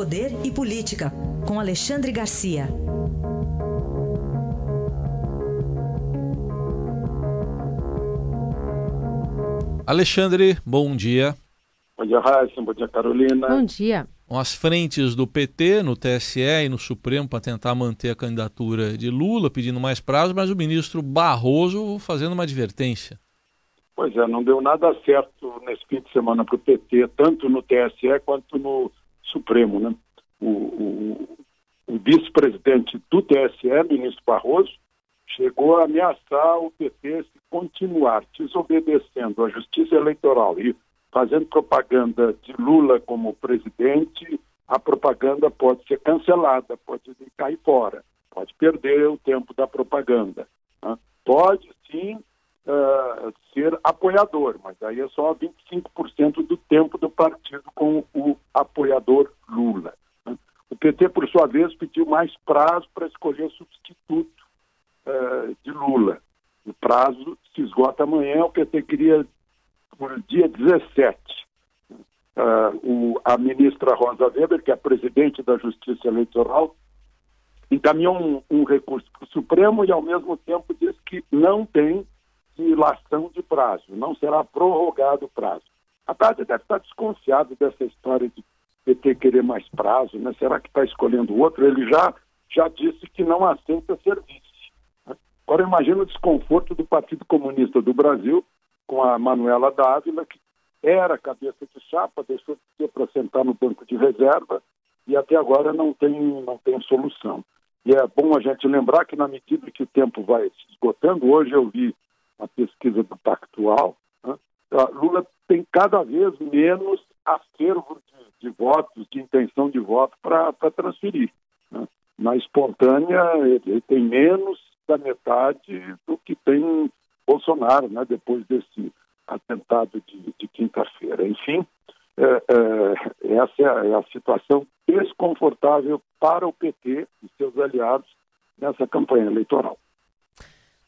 Poder e Política, com Alexandre Garcia. Alexandre, bom dia. Bom dia, Raíssa. Bom dia, Carolina. Bom dia. As frentes do PT no TSE e no Supremo para tentar manter a candidatura de Lula, pedindo mais prazo, mas o ministro Barroso fazendo uma advertência. Pois é, não deu nada certo nesse fim de semana para o PT, tanto no TSE quanto no Supremo. Né? O, o, o vice-presidente do TSE, ministro Barroso, chegou a ameaçar o PT se continuar desobedecendo à justiça eleitoral e fazendo propaganda de Lula como presidente, a propaganda pode ser cancelada, pode cair fora, pode perder o tempo da propaganda. Né? Pode sim uh, ser apoiador, mas aí é só 25% do tempo do partido com o apoiador Lula. Né? O PT, por sua vez, pediu mais prazo para escolher substituto uh, de Lula. O prazo se esgota amanhã, o PT queria por dia 17. Uh, o, a ministra Rosa Weber, que é presidente da Justiça Eleitoral, encaminhou um, um recurso para o Supremo e, ao mesmo tempo, diz que não tem dilação de prazo, não será prorrogado o prazo. A Tati deve estar desconfiado dessa história de PT querer mais prazo, né? Será que está escolhendo outro? Ele já, já disse que não aceita serviço. Agora imagina o desconforto do Partido Comunista do Brasil com a Manuela Dávila, que era cabeça de chapa, deixou de ser para sentar no banco de reserva e até agora não tem, não tem solução. E é bom a gente lembrar que na medida que o tempo vai se esgotando, hoje eu vi a pesquisa do Pactual, né, Lula tem cada vez menos acervo de, de votos, de intenção de voto para transferir. Né. Na espontânea, ele, tem menos da metade do que tem Bolsonaro, né, depois desse atentado de, de quinta-feira. Enfim, é, é, essa é a, é a, situação desconfortável para o PT e seus aliados nessa campanha eleitoral.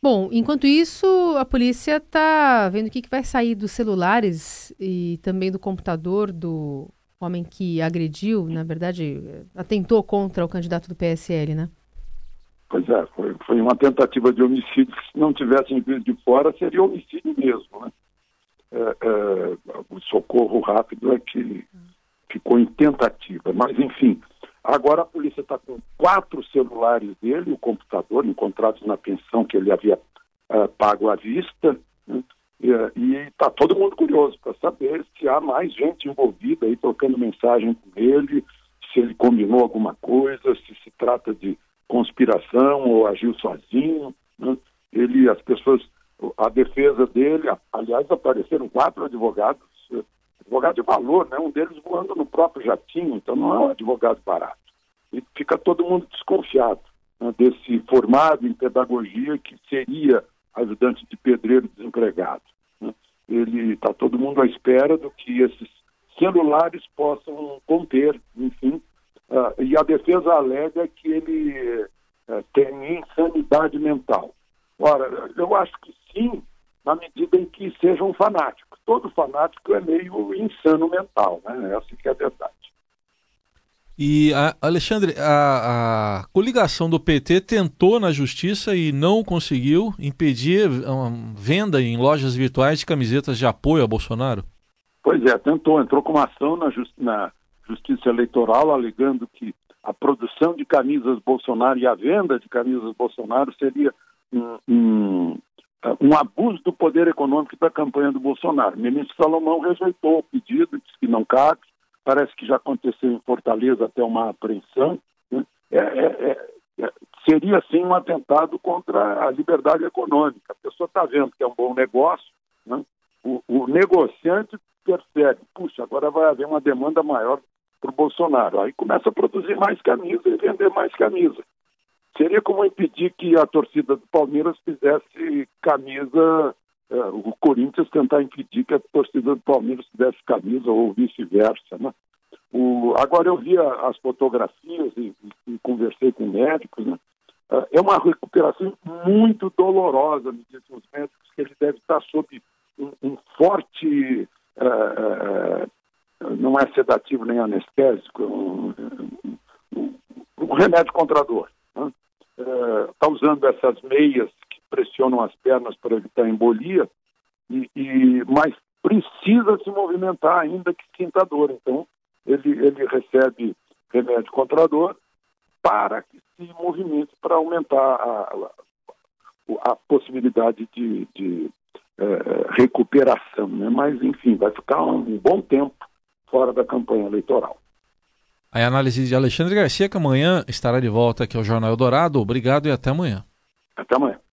Bom, enquanto isso, a polícia está vendo o que, que vai sair dos celulares e também do computador do homem que agrediu, na verdade, atentou contra o candidato do PSL, né? Pois é, foi, foi uma tentativa de homicídio que se não tivessem vindo de fora seria homicídio mesmo, né? É, é, o socorro rápido é que ficou em tentativa, mas enfim, agora a polícia está com quatro celulares dele, o computador encontrados na pensão que ele havia uh, pago à vista, né? e está todo mundo curioso para saber se há mais gente envolvida aí trocando mensagem com ele, se ele combinou alguma coisa, se se trata de conspiração ou agiu sozinho. Né? Ele, as pessoas, a defesa dele, aliás, apareceram quatro advogados, advogado de valor, né? um deles voando no próprio jatinho, então não é um advogado barato. E fica todo mundo desconfiado né? desse formado em pedagogia que seria ajudante de pedreiro desempregado. Né? Ele está todo mundo à espera do que esses celulares possam conter, enfim, Uh, e a defesa alega que ele uh, tem insanidade mental. Ora, eu acho que sim, na medida em que seja um fanático. Todo fanático é meio insano mental, né? Essa que é a verdade. E, a, Alexandre, a, a, coligação do PT tentou na justiça e não conseguiu impedir a venda em lojas virtuais de camisetas de apoio a Bolsonaro? Pois é, tentou, entrou com uma ação na, na Justiça Eleitoral alegando que a produção de camisas Bolsonaro e a venda de camisas Bolsonaro seria um, um, um abuso do poder econômico da campanha do Bolsonaro. O ministro Salomão rejeitou o pedido, disse que não cabe. Parece que já aconteceu em Fortaleza até uma apreensão. Né? É, é, é, é seria, sim, um atentado contra a liberdade econômica. A pessoa está vendo que é um bom negócio, né? o, o negociante percebe, puxa, agora vai haver uma demanda maior para o Bolsonaro. Aí começa a produzir mais camisa e vender mais camisa. Seria como impedir que a torcida do Palmeiras fizesse camisa, é, o Corinthians tentar impedir que a torcida do Palmeiras fizesse camisa ou vice-versa, né? O, agora eu vi as fotografias e, e, conversei com médicos, né? É, é uma recuperação muito dolorosa, me dizem os médicos, que ele deve estar sob um, um forte uh, não é sedativo nem anestésico, é um, um, um remédio contra a dor. Está é, usando essas meias que pressionam as pernas para evitar embolia, e, e, mas precisa se movimentar ainda que sinta dor. Então, ele, ele recebe remédio contra a dor para que se movimente para aumentar a, a, a possibilidade de, de é, recuperação. Né? Mas, enfim, vai ficar um bom tempo fora da campanha eleitoral. A análise de Alexandre Garcia, que amanhã estará de volta aqui ao Jornal Eldorado. Obrigado e até amanhã. Até amanhã.